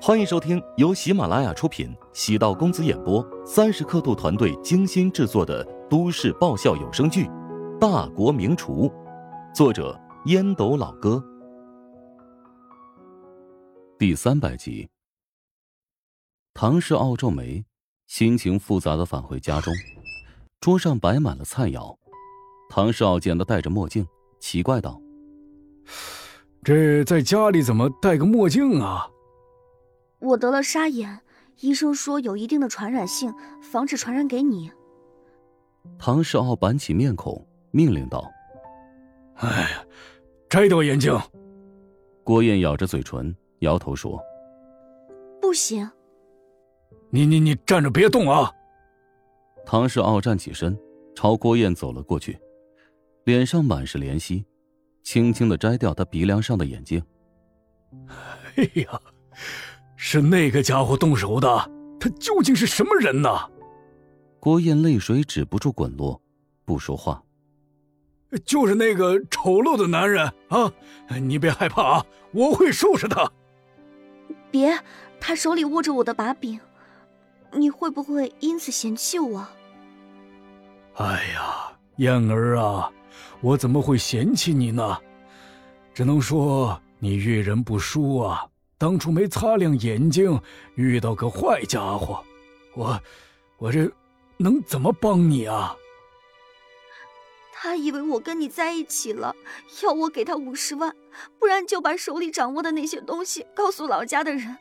欢迎收听由喜马拉雅出品、喜道公子演播、三十刻度团队精心制作的都市爆笑有声剧《大国名厨》，作者烟斗老哥，第三百集。唐氏傲皱眉，心情复杂的返回家中，桌上摆满了菜肴。唐氏傲见他戴着墨镜，奇怪道：“这在家里怎么戴个墨镜啊？”我得了沙眼，医生说有一定的传染性，防止传染给你。唐世傲板起面孔，命令道：“哎，摘掉眼镜。”郭燕咬着嘴唇，摇头说：“不行。”你你你站着别动啊！唐世傲站起身，朝郭燕走了过去，脸上满是怜惜，轻轻的摘掉他鼻梁上的眼镜。哎呀！是那个家伙动手的，他究竟是什么人呢？郭燕泪水止不住滚落，不说话。就是那个丑陋的男人啊！你别害怕啊，我会收拾他。别，他手里握着我的把柄，你会不会因此嫌弃我？哎呀，燕儿啊，我怎么会嫌弃你呢？只能说你遇人不淑啊。当初没擦亮眼睛，遇到个坏家伙，我，我这能怎么帮你啊？他以为我跟你在一起了，要我给他五十万，不然就把手里掌握的那些东西告诉老家的人。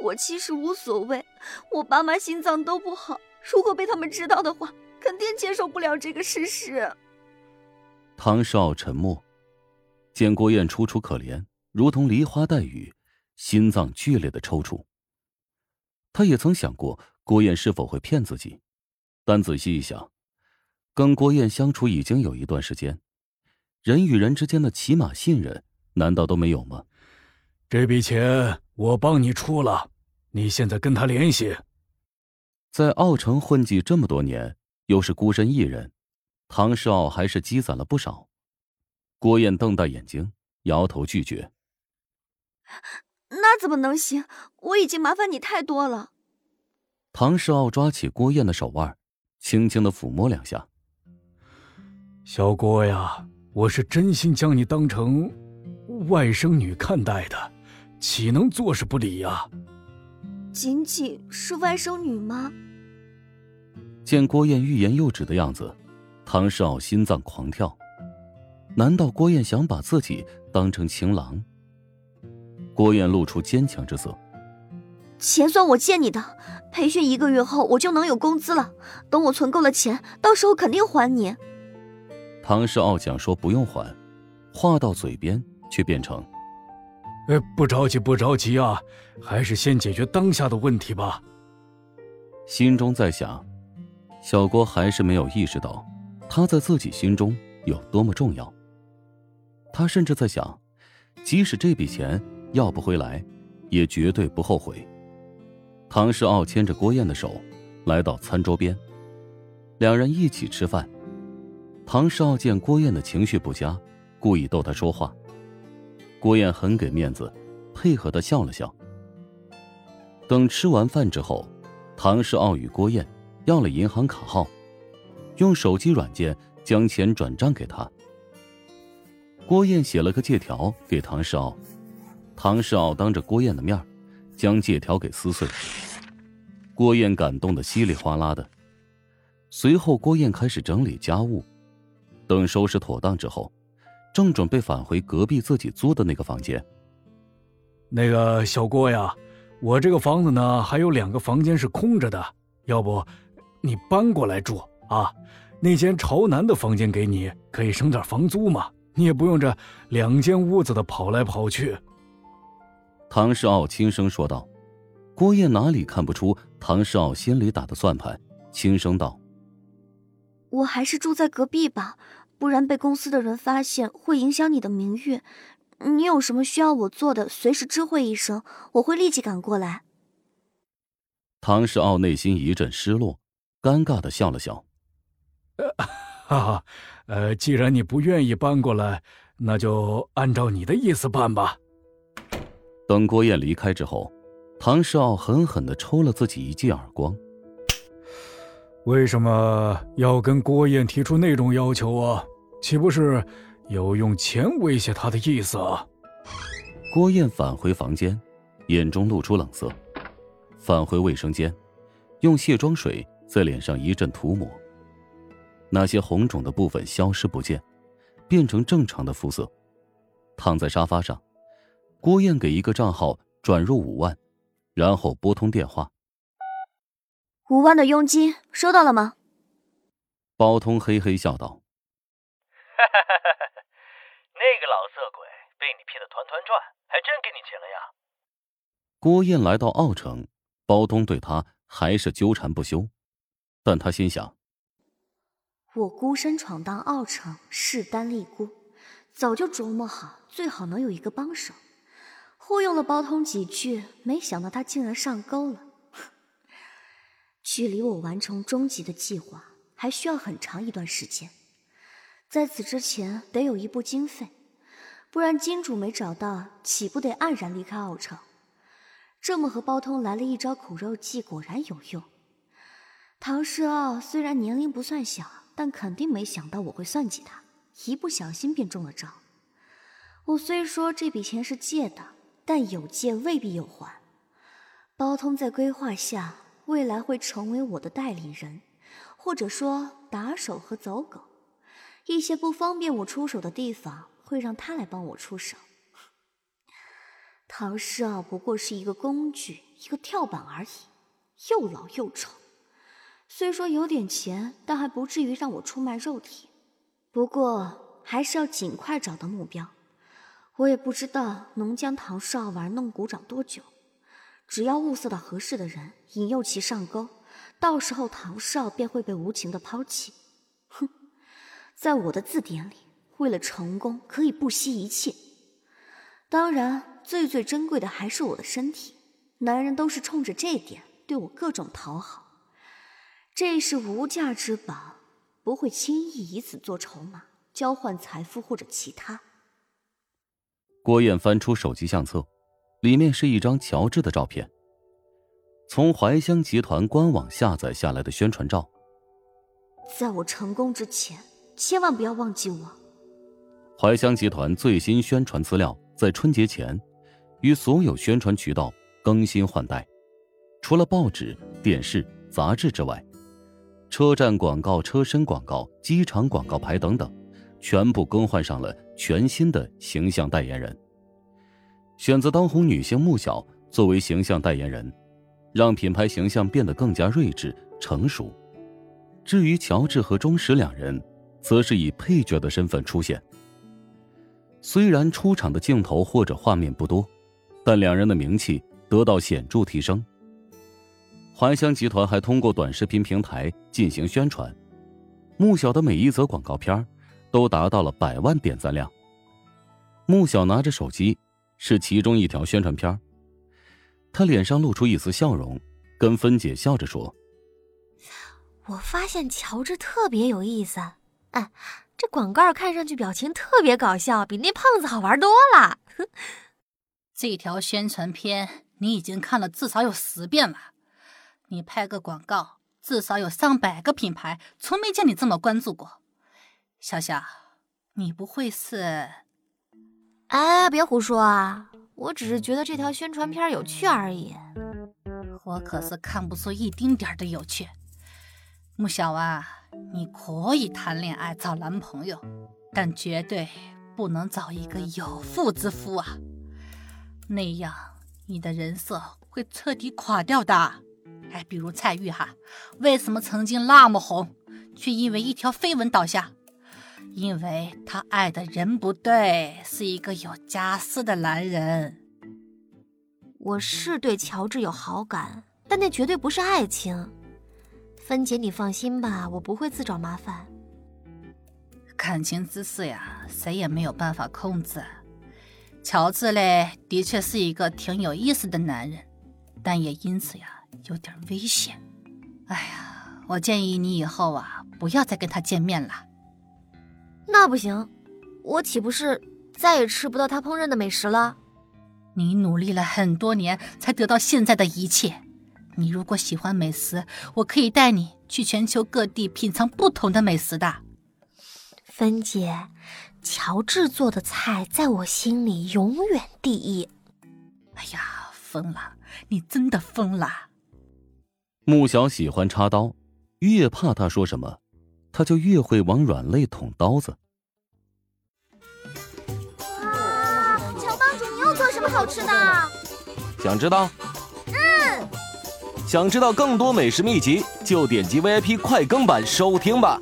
我其实无所谓，我爸妈心脏都不好，如果被他们知道的话，肯定接受不了这个事实。唐少沉默，见郭燕楚楚可怜，如同梨花带雨。心脏剧烈的抽搐。他也曾想过郭燕是否会骗自己，但仔细一想，跟郭燕相处已经有一段时间，人与人之间的起码信任难道都没有吗？这笔钱我帮你出了，你现在跟他联系。在奥城混迹这么多年，又是孤身一人，唐世傲还是积攒了不少。郭燕瞪大眼睛，摇头拒绝。那怎么能行？我已经麻烦你太多了。唐世傲抓起郭燕的手腕，轻轻的抚摸两下。小郭呀，我是真心将你当成外甥女看待的，岂能坐视不理呀？仅仅是外甥女吗？见郭燕欲言又止的样子，唐世傲心脏狂跳。难道郭燕想把自己当成情郎？郭燕露出坚强之色。钱算我借你的，培训一个月后我就能有工资了。等我存够了钱，到时候肯定还你。唐世傲讲说不用还，话到嘴边却变成：“呃，不着急，不着急啊，还是先解决当下的问题吧。”心中在想，小郭还是没有意识到他在自己心中有多么重要。他甚至在想，即使这笔钱。要不回来，也绝对不后悔。唐世傲牵着郭燕的手，来到餐桌边，两人一起吃饭。唐世傲见郭燕的情绪不佳，故意逗她说话。郭燕很给面子，配合的笑了笑。等吃完饭之后，唐世傲与郭燕要了银行卡号，用手机软件将钱转账给他。郭燕写了个借条给唐世傲。唐世傲当着郭燕的面，将借条给撕碎。郭燕感动的稀里哗啦的。随后，郭燕开始整理家务。等收拾妥当之后，正准备返回隔壁自己租的那个房间。那个小郭呀，我这个房子呢，还有两个房间是空着的，要不你搬过来住啊？那间朝南的房间给你，可以省点房租嘛。你也不用这两间屋子的跑来跑去。唐世傲轻声说道：“郭燕哪里看不出唐世傲心里打的算盘？轻声道：‘我还是住在隔壁吧，不然被公司的人发现会影响你的名誉。你有什么需要我做的，随时知会一声，我会立即赶过来。’”唐世傲内心一阵失落，尴尬的笑了笑：“呃，哈哈，呃，既然你不愿意搬过来，那就按照你的意思办吧。”等郭燕离开之后，唐世傲狠狠的抽了自己一记耳光。为什么要跟郭燕提出那种要求啊？岂不是有用钱威胁他的意思啊？郭燕返回房间，眼中露出冷色，返回卫生间，用卸妆水在脸上一阵涂抹。那些红肿的部分消失不见，变成正常的肤色。躺在沙发上，郭燕给一个账号转入五万，然后拨通电话。五万的佣金收到了吗？包通嘿嘿笑道：“那个老色鬼被你骗得团团转，还真给你钱了呀。”郭燕来到奥城，包通对他还是纠缠不休，但他心想。我孤身闯荡奥城，势单力孤，早就琢磨好，最好能有一个帮手。忽悠了包通几句，没想到他竟然上钩了。距离我完成终极的计划，还需要很长一段时间。在此之前，得有一部经费，不然金主没找到，岂不得黯然离开奥城？这么和包通来了一招苦肉计，果然有用。唐世傲虽然年龄不算小。但肯定没想到我会算计他，一不小心便中了招。我虽说这笔钱是借的，但有借未必有还。包通在规划下，未来会成为我的代理人，或者说打手和走狗。一些不方便我出手的地方，会让他来帮我出手。唐诗傲不过是一个工具，一个跳板而已，又老又丑。虽说有点钱，但还不至于让我出卖肉体。不过还是要尽快找到目标。我也不知道能将唐少玩弄股掌多久，只要物色到合适的人，引诱其上钩，到时候唐少便会被无情的抛弃。哼，在我的字典里，为了成功可以不惜一切。当然，最最珍贵的还是我的身体。男人都是冲着这点对我各种讨好。这是无价之宝，不会轻易以此做筹码交换财富或者其他。郭燕翻出手机相册，里面是一张乔治的照片，从怀香集团官网下载下来的宣传照。在我成功之前，千万不要忘记我。怀香集团最新宣传资料在春节前，与所有宣传渠道更新换代，除了报纸、电视、杂志之外。车站广告、车身广告、机场广告牌等等，全部更换上了全新的形象代言人。选择当红女星穆小作为形象代言人，让品牌形象变得更加睿智成熟。至于乔治和钟石两人，则是以配角的身份出现。虽然出场的镜头或者画面不多，但两人的名气得到显著提升。怀香集团还通过短视频平台进行宣传，穆晓的每一则广告片都达到了百万点赞量。穆小拿着手机，是其中一条宣传片他脸上露出一丝笑容，跟芬姐笑着说：“我发现乔治特别有意思，哎，这广告看上去表情特别搞笑，比那胖子好玩多了。这条宣传片你已经看了至少有十遍了。”你拍个广告，至少有上百个品牌，从没见你这么关注过。小小，你不会是……哎，别胡说啊！我只是觉得这条宣传片有趣而已。我可是看不出一丁点的有趣。穆小啊，你可以谈恋爱找男朋友，但绝对不能找一个有妇之夫啊！那样你的人设会彻底垮掉的。哎，比如蔡玉哈，为什么曾经那么红，却因为一条绯闻倒下？因为他爱的人不对，是一个有家室的男人。我是对乔治有好感，但那绝对不是爱情。芬姐，你放心吧，我不会自找麻烦。感情之事呀，谁也没有办法控制。乔治嘞，的确是一个挺有意思的男人，但也因此呀。有点危险，哎呀，我建议你以后啊，不要再跟他见面了。那不行，我岂不是再也吃不到他烹饪的美食了？你努力了很多年才得到现在的一切。你如果喜欢美食，我可以带你去全球各地品尝不同的美食的。芬姐，乔治做的菜在我心里永远第一。哎呀，疯了！你真的疯了！穆小喜欢插刀，越怕他说什么，他就越会往软肋捅刀子。哇，乔帮主，你又做什么好吃的？想知道？嗯。想知道更多美食秘籍，就点击 VIP 快更版收听吧。